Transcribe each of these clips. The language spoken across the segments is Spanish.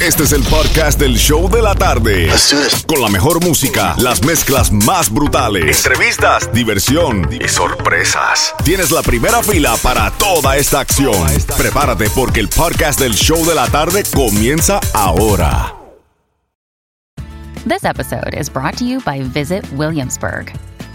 Este es el podcast del show de la tarde. Con la mejor música, las mezclas más brutales, entrevistas, diversión y sorpresas. Tienes la primera fila para toda esta acción. Prepárate porque el podcast del show de la tarde comienza ahora. This episode is brought to you by Visit Williamsburg.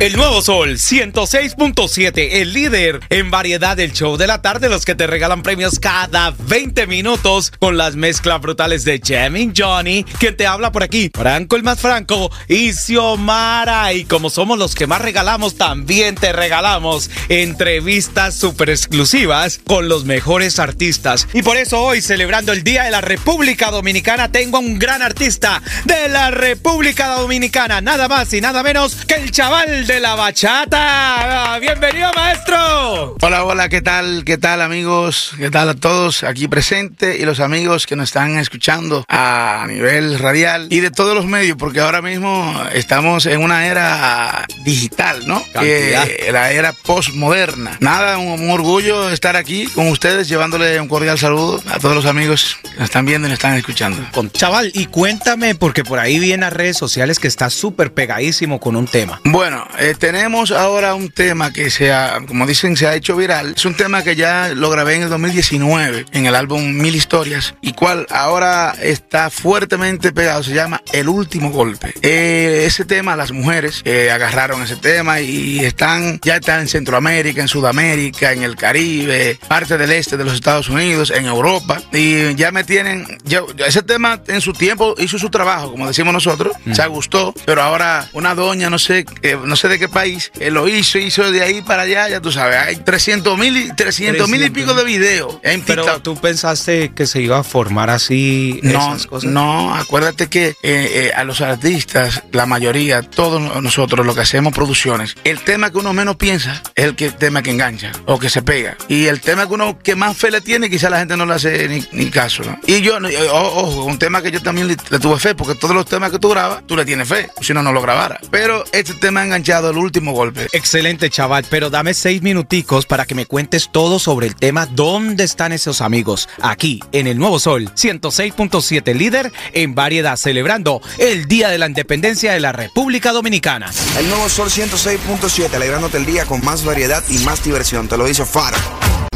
El nuevo Sol 106.7, el líder en variedad del show de la tarde, los que te regalan premios cada 20 minutos con las mezclas brutales de Jamming Johnny, quien te habla por aquí, Franco el más Franco y Xiomara. Y como somos los que más regalamos, también te regalamos entrevistas super exclusivas con los mejores artistas. Y por eso hoy, celebrando el Día de la República Dominicana, tengo a un gran artista de la República Dominicana, nada más y nada menos que el chaval de la bachata. Bienvenido, maestro. Hola, hola, ¿qué tal? ¿Qué tal, amigos? ¿Qué tal a todos aquí presentes y los amigos que nos están escuchando a nivel radial y de todos los medios? Porque ahora mismo estamos en una era digital, ¿no? Eh, la era postmoderna. Nada, un, un, orgullo estar aquí con ustedes, llevándole un cordial saludo a todos los amigos que nos están viendo y nos están escuchando. Con, chaval, y cuéntame, porque por ahí vi en las redes sociales que está súper pegadísimo con un tema. Bueno, eh, tenemos ahora un tema que se ha, como dicen, se ha hecho viral. Es un tema que ya lo grabé en el 2019 en el álbum Mil Historias y cual ahora está fuertemente pegado. Se llama El Último Golpe. Eh, ese tema, las mujeres eh, agarraron ese tema y están, ya están en Centroamérica, en Sudamérica, en el Caribe, parte del este de los Estados Unidos, en Europa y ya me tienen, ya, ese tema en su tiempo hizo su trabajo, como decimos nosotros, mm. se gustó, pero ahora una doña, no sé, no sé de qué país, él lo hizo, hizo de ahí para allá, ya tú sabes, hay 300 mil 300 mil y pico de videos. Pero tú pensaste que se iba a formar así no, esas cosas. No, acuérdate que eh, eh, a los artistas, la mayoría, todos nosotros lo que hacemos producciones, el tema que uno menos piensa es el que, tema que engancha o que se pega. Y el tema que uno que más fe le tiene, quizá la gente no le hace ni, ni caso. ¿no? Y yo, ojo, un tema que yo también le, le, tuve fe, porque todos los temas que tú grabas, tú le tienes fe, si no, no lo grabara. Pero este tema enganchado, el último golpe. Excelente, chaval, pero dame seis minuticos para que me cuentes todo sobre el tema ¿Dónde están esos amigos? Aquí, en el Nuevo Sol, 106.7 líder en variedad, celebrando el Día de la Independencia de la República Dominicana. El Nuevo Sol 106.7, alegrándote el día con más variedad y más diversión. Te lo dice Fara.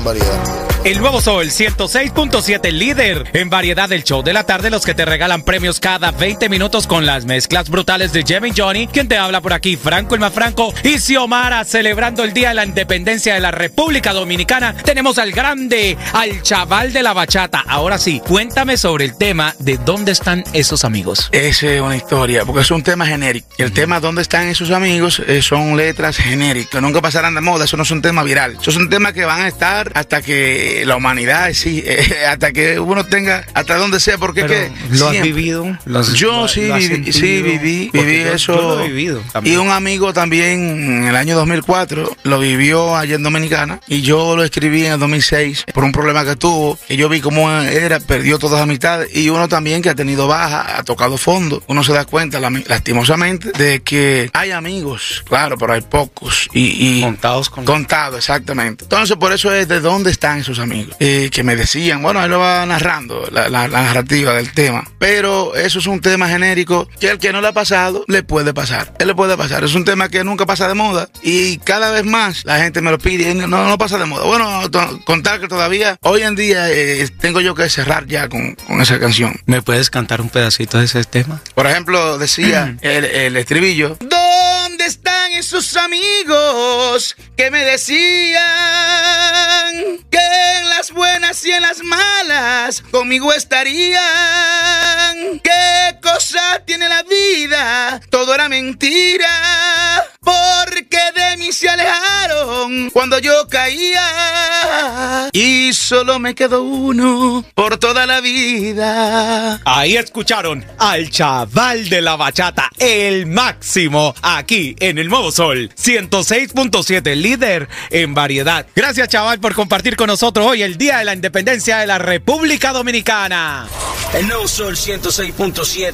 Variedad. El nuevo Sol 106.7, líder en variedad del show de la tarde, los que te regalan premios cada 20 minutos con las mezclas brutales de Jimmy Johnny. Quien te habla por aquí, Franco el más Franco y Xiomara, celebrando el Día de la Independencia de la República Dominicana. Tenemos al grande, al chaval de la bachata. Ahora sí, cuéntame sobre el tema de dónde están esos amigos. Esa es una historia, porque es un tema genérico. El tema dónde están esos amigos eh, son letras genéricas, nunca pasarán de moda, eso no es un tema viral. Eso es un tema que van a estar hasta que la humanidad, sí, eh, hasta que uno tenga, hasta donde sea, porque que ¿Lo has vivido? yo sí, viví, sí, viví, viví eso. Yo lo he vivido y un amigo también en el año 2004 lo vivió allá en Dominicana y yo lo escribí en el 2006 por un problema que tuvo, que yo vi cómo era, perdió todas las amistades y uno también que ha tenido baja, ha tocado fondo. Uno se da cuenta, lastimosamente, de que hay amigos, claro, pero hay pocos. Y, y contados con... Contados, exactamente. Entonces, por eso es de dónde están esos amigos. Eh, que me decían, bueno, él lo va narrando la, la, la, narrativa del tema, pero eso es un tema genérico que el que no le ha pasado le puede pasar. Él le puede pasar. Es un tema que nunca pasa de moda y cada vez más la gente me lo pide y no, no pasa de moda. Bueno, contar que todavía hoy en día eh, tengo yo que cerrar ya con, con, esa canción. ¿Me puedes cantar un pedacito de ese tema? Por ejemplo, decía el, el estribillo. ¿Dónde están esos amigos que me decían conmigo estarían? ¿Qué cosa tiene la vida? Todo era mentira. Cuando yo caía. Y solo me quedó uno por toda la vida. Ahí escucharon al chaval de la bachata, el máximo, aquí en el Nuevo Sol 106.7, líder en variedad. Gracias, chaval, por compartir con nosotros hoy el Día de la Independencia de la República Dominicana. El Nuevo Sol 106.7